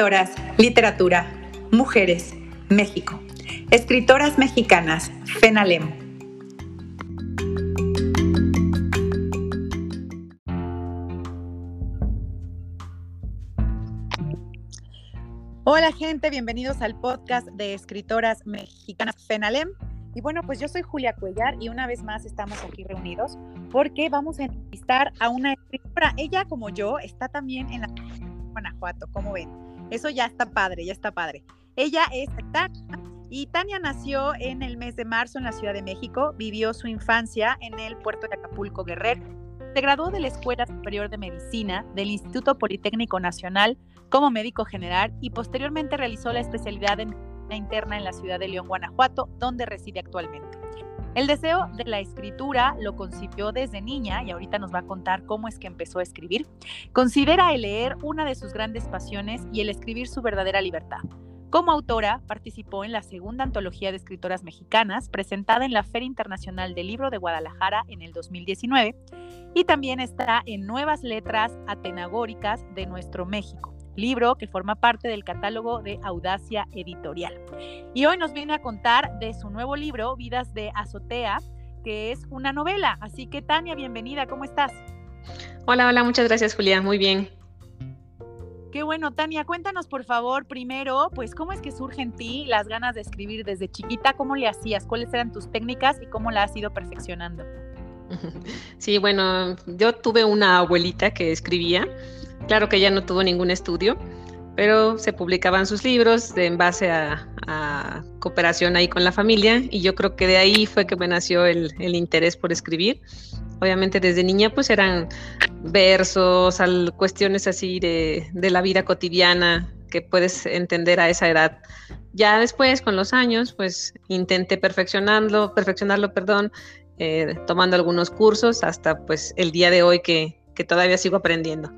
Escritoras, literatura, mujeres, México. Escritoras mexicanas, FENALEM. Hola gente, bienvenidos al podcast de Escritoras Mexicanas FENALEM. Y bueno, pues yo soy Julia Cuellar y una vez más estamos aquí reunidos porque vamos a entrevistar a una escritora. Ella, como yo, está también en la Guanajuato, ¿cómo ven? Eso ya está padre, ya está padre. Ella es Tania y Tania nació en el mes de marzo en la Ciudad de México, vivió su infancia en el puerto de Acapulco Guerrero. Se graduó de la Escuela Superior de Medicina del Instituto Politécnico Nacional como médico general y posteriormente realizó la especialidad en interna en la ciudad de León, Guanajuato, donde reside actualmente. El deseo de la escritura lo concibió desde niña y ahorita nos va a contar cómo es que empezó a escribir. Considera el leer una de sus grandes pasiones y el escribir su verdadera libertad. Como autora, participó en la segunda antología de escritoras mexicanas presentada en la Feria Internacional del Libro de Guadalajara en el 2019 y también está en Nuevas Letras Atenagóricas de Nuestro México libro que forma parte del catálogo de Audacia Editorial. Y hoy nos viene a contar de su nuevo libro, Vidas de Azotea, que es una novela. Así que Tania, bienvenida, ¿cómo estás? Hola, hola, muchas gracias Julia, muy bien. Qué bueno, Tania, cuéntanos por favor primero, pues cómo es que surge en ti las ganas de escribir desde chiquita, cómo le hacías, cuáles eran tus técnicas y cómo la has ido perfeccionando. Sí, bueno, yo tuve una abuelita que escribía Claro que ella no tuvo ningún estudio, pero se publicaban sus libros en base a, cooperación ahí con la familia y yo creo que de ahí fue que me nació el, interés por escribir. Obviamente desde niña pues eran versos, cuestiones así de, la vida cotidiana que puedes entender a esa edad. Ya después, con los años, pues intenté perfeccionarlo, perfeccionarlo, perdón, eh, tomando algunos cursos hasta pues el día de hoy que todavía sigo aprendiendo.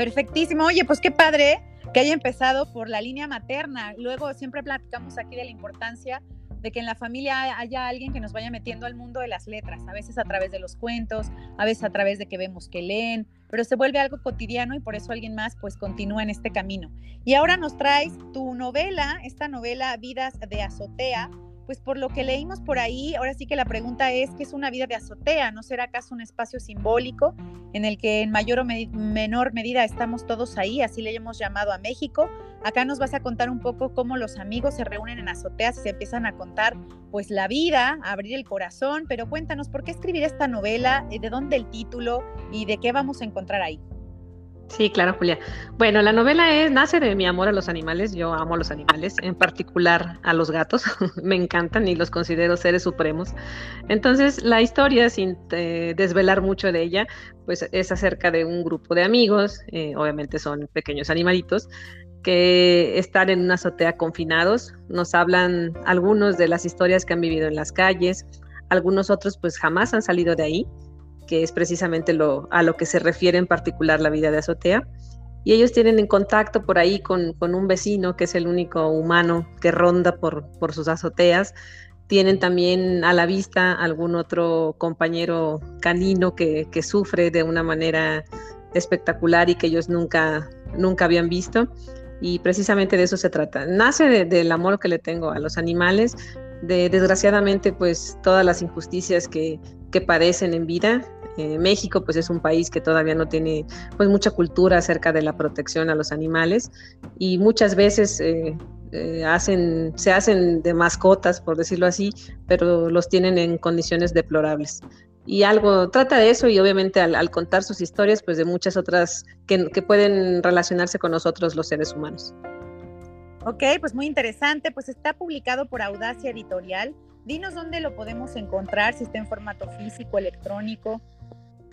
Perfectísimo. Oye, pues qué padre que haya empezado por la línea materna. Luego siempre platicamos aquí de la importancia de que en la familia haya alguien que nos vaya metiendo al mundo de las letras, a veces a través de los cuentos, a veces a través de que vemos que leen, pero se vuelve algo cotidiano y por eso alguien más pues continúa en este camino. Y ahora nos traes tu novela, esta novela Vidas de Azotea, pues por lo que leímos por ahí, ahora sí que la pregunta es, ¿qué es una vida de azotea? ¿No será acaso un espacio simbólico en el que en mayor o menor medida estamos todos ahí? Así le hemos llamado a México. Acá nos vas a contar un poco cómo los amigos se reúnen en azoteas y se empiezan a contar pues la vida, a abrir el corazón, pero cuéntanos, ¿por qué escribir esta novela? ¿De dónde el título? ¿Y de qué vamos a encontrar ahí? Sí, claro, Julia. Bueno, la novela es, nace de mi amor a los animales. Yo amo a los animales, en particular a los gatos. Me encantan y los considero seres supremos. Entonces, la historia, sin eh, desvelar mucho de ella, pues es acerca de un grupo de amigos, eh, obviamente son pequeños animalitos, que están en una azotea confinados. Nos hablan algunos de las historias que han vivido en las calles, algunos otros pues jamás han salido de ahí que es precisamente lo, a lo que se refiere en particular la vida de azotea. Y ellos tienen en contacto por ahí con, un vecino que es el único humano que ronda por, por sus azoteas. Tienen también a la vista algún otro compañero canino que, sufre de una manera espectacular y que ellos nunca, nunca habían visto. Y precisamente de eso se trata. Nace del amor que le tengo a los animales, de desgraciadamente pues todas las injusticias que, que padecen en vida eh, México pues es un país que todavía no tiene pues mucha cultura acerca de la protección a los animales y muchas veces eh, eh, hacen, se hacen de mascotas, por decirlo así, pero los tienen en condiciones deplorables. Y algo trata de eso y obviamente al, contar sus historias, pues de muchas otras que, pueden relacionarse con nosotros los seres humanos. Ok, pues muy interesante. Pues está publicado por Audacia Editorial. Dinos dónde lo podemos encontrar, si está en formato físico, electrónico.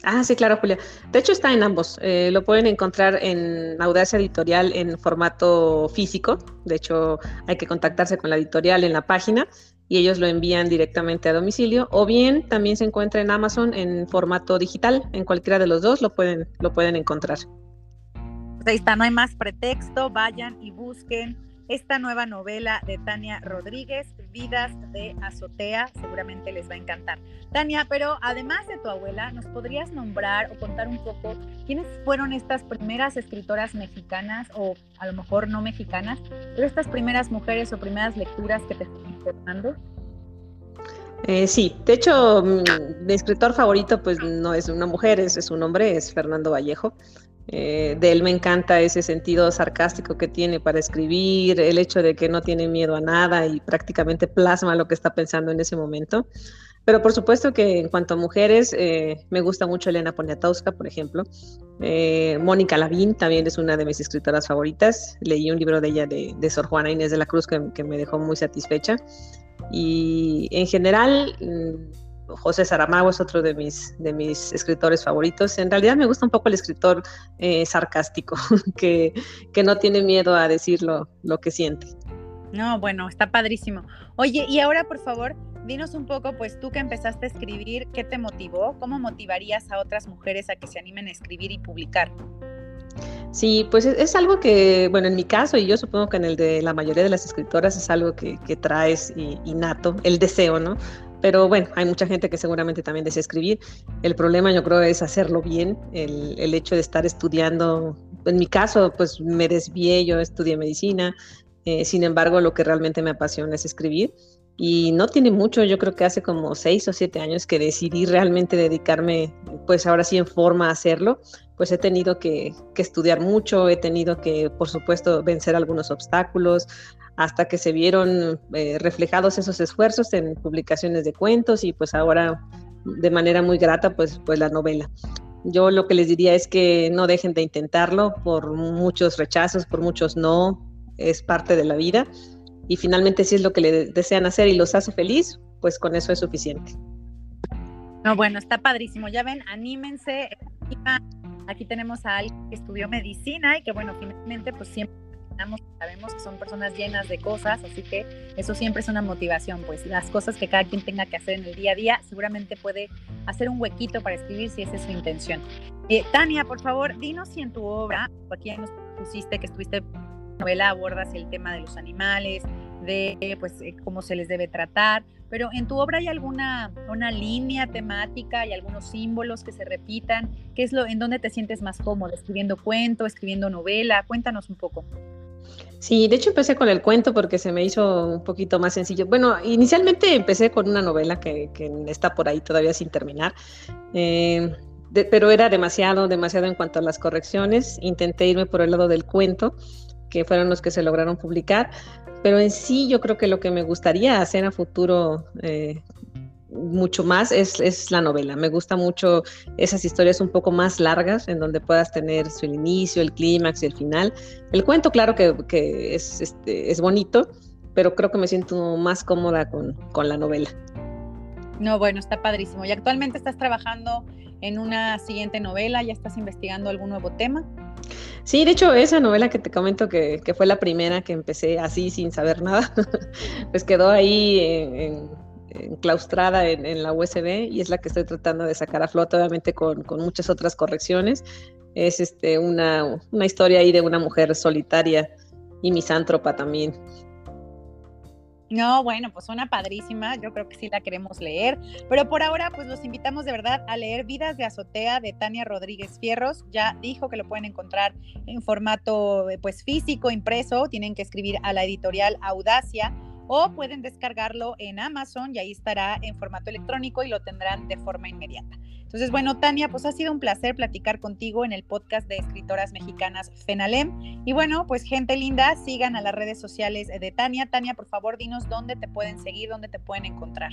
Ah, sí, claro, Julia. De hecho, está en ambos. Eh, lo pueden encontrar en Audacia Editorial en formato físico. De hecho, hay que contactarse con la editorial en la página y ellos lo envían directamente a domicilio. O bien también se encuentra en Amazon en formato digital. En cualquiera de los dos lo pueden, lo pueden encontrar. Pues ahí está, no hay más pretexto. Vayan y busquen esta nueva novela de Tania Rodríguez, Vidas de Azotea. Seguramente les va a encantar. Tania, pero además de tu abuela, ¿nos podrías nombrar o contar un poco quiénes fueron estas primeras escritoras mexicanas o a lo mejor no mexicanas, pero estas primeras mujeres o primeras lecturas que te están informando? Eh, sí, de hecho, mm, mi escritor favorito pues no es una mujer, es, es un hombre, es Fernando Vallejo. Eh, de él me encanta ese sentido sarcástico que tiene para escribir, el hecho de que no tiene miedo a nada y prácticamente plasma lo que está pensando en ese momento. Pero por supuesto que en cuanto a mujeres, eh, me gusta mucho Elena Poniatowska, por ejemplo. Eh, Mónica Lavín también es una de mis escritoras favoritas. Leí un libro de ella de, Sor Juana Inés de la Cruz que, me dejó muy satisfecha. Y en general, mm, José Saramago es otro de mis, de mis escritores favoritos. En realidad me gusta un poco el escritor eh, sarcástico, que, que, no tiene miedo a decir lo, lo que siente. No, bueno, está padrísimo. Oye, y ahora por favor, dinos un poco, pues tú que empezaste a escribir, ¿qué te motivó? ¿Cómo motivarías a otras mujeres a que se animen a escribir y publicar? Sí, pues es, algo que, bueno, en mi caso, y yo supongo que en el de la mayoría de las escritoras, es algo que, que traes innato, el deseo, ¿no? Pero bueno, hay mucha gente que seguramente también desea escribir. El problema yo creo es hacerlo bien, el, el hecho de estar estudiando. En mi caso, pues me desvié, yo estudié medicina, eh, sin embargo, lo que realmente me apasiona es escribir. Y no tiene mucho, yo creo que hace como seis o siete años que decidí realmente dedicarme, pues ahora sí en forma a hacerlo. Pues he tenido que, estudiar mucho, he tenido que, por supuesto, vencer algunos obstáculos, hasta que se vieron eh, reflejados esos esfuerzos en publicaciones de cuentos y pues ahora de manera muy grata pues, pues la novela. Yo lo que les diría es que no dejen de intentarlo por muchos rechazos, por muchos no, es parte de la vida y finalmente si es lo que le desean hacer y los hace feliz, pues con eso es suficiente. No, bueno, está padrísimo. Ya ven, anímense. Aquí tenemos a alguien que estudió medicina y que bueno, finalmente pues siempre sabemos que son personas llenas de cosas, así que eso siempre es una motivación, pues las cosas que cada quien tenga que hacer en el día a día, seguramente puede hacer un huequito para escribir si esa es su intención. Eh, Tania, por favor, dinos si en tu obra, aquí nos pusiste que estuviste novela abordas el tema de los animales, de pues eh, cómo se les debe tratar, pero en tu obra hay alguna una línea temática, hay algunos símbolos que se repitan, ¿qué es lo en dónde te sientes más cómodo, escribiendo cuento, escribiendo novela? Cuéntanos un poco. Sí, de hecho empecé con el cuento porque se me hizo un poquito más sencillo. Bueno, inicialmente empecé con una novela que, está por ahí todavía sin terminar, eh, pero era demasiado, demasiado en cuanto a las correcciones. Intenté irme por el lado del cuento, que fueron los que se lograron publicar, pero en sí yo creo que lo que me gustaría hacer a futuro eh, mucho más es, es, la novela. Me gusta mucho esas historias un poco más largas en donde puedas tener su inicio, el clímax y el final. El cuento, claro que, que es, este, es bonito, pero creo que me siento más cómoda con, con la novela. No, bueno, está padrísimo. ¿Y actualmente estás trabajando en una siguiente novela? ¿Ya estás investigando algún nuevo tema? Sí, de hecho, esa novela que te comento que, que fue la primera que empecé así sin saber nada, pues quedó ahí en enclaustrada en, la USB y es la que estoy tratando de sacar a flote, obviamente con, muchas otras correcciones. Es este, una, una historia ahí de una mujer solitaria y misántropa también. No, bueno, pues suena padrísima, yo creo que sí la queremos leer, pero por ahora pues los invitamos de verdad a leer Vidas de Azotea de Tania Rodríguez Fierros, ya dijo que lo pueden encontrar en formato pues físico, impreso, tienen que escribir a la editorial Audacia o pueden descargarlo en Amazon y ahí estará en formato electrónico y lo tendrán de forma inmediata. Entonces, bueno, Tania, pues ha sido un placer platicar contigo en el podcast de escritoras mexicanas FENALEM. Y bueno, pues gente linda, sigan a las redes sociales de Tania. Tania, por favor, dinos dónde te pueden seguir, dónde te pueden encontrar.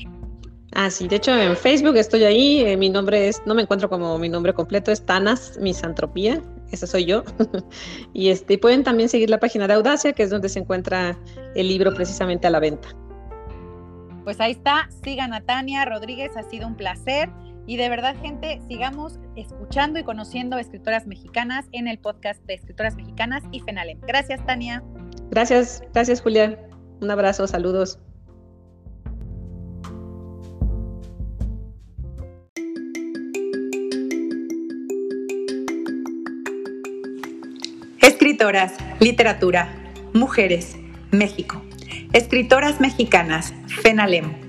Ah, sí, de hecho en Facebook estoy ahí, eh, mi nombre es, no me encuentro como mi nombre completo, es Tanas Misantropía, esa soy yo. y este, pueden también seguir la página de Audacia, que es donde se encuentra el libro precisamente a la venta. Pues ahí está, sigan a Tania Rodríguez, ha sido un placer. Y de verdad, gente, sigamos escuchando y conociendo escritoras mexicanas en el podcast de Escritoras Mexicanas y FENALEM. Gracias, Tania. Gracias, gracias, Julia. Un abrazo, saludos. Escritoras, literatura, mujeres, México. Escritoras mexicanas, FENALEM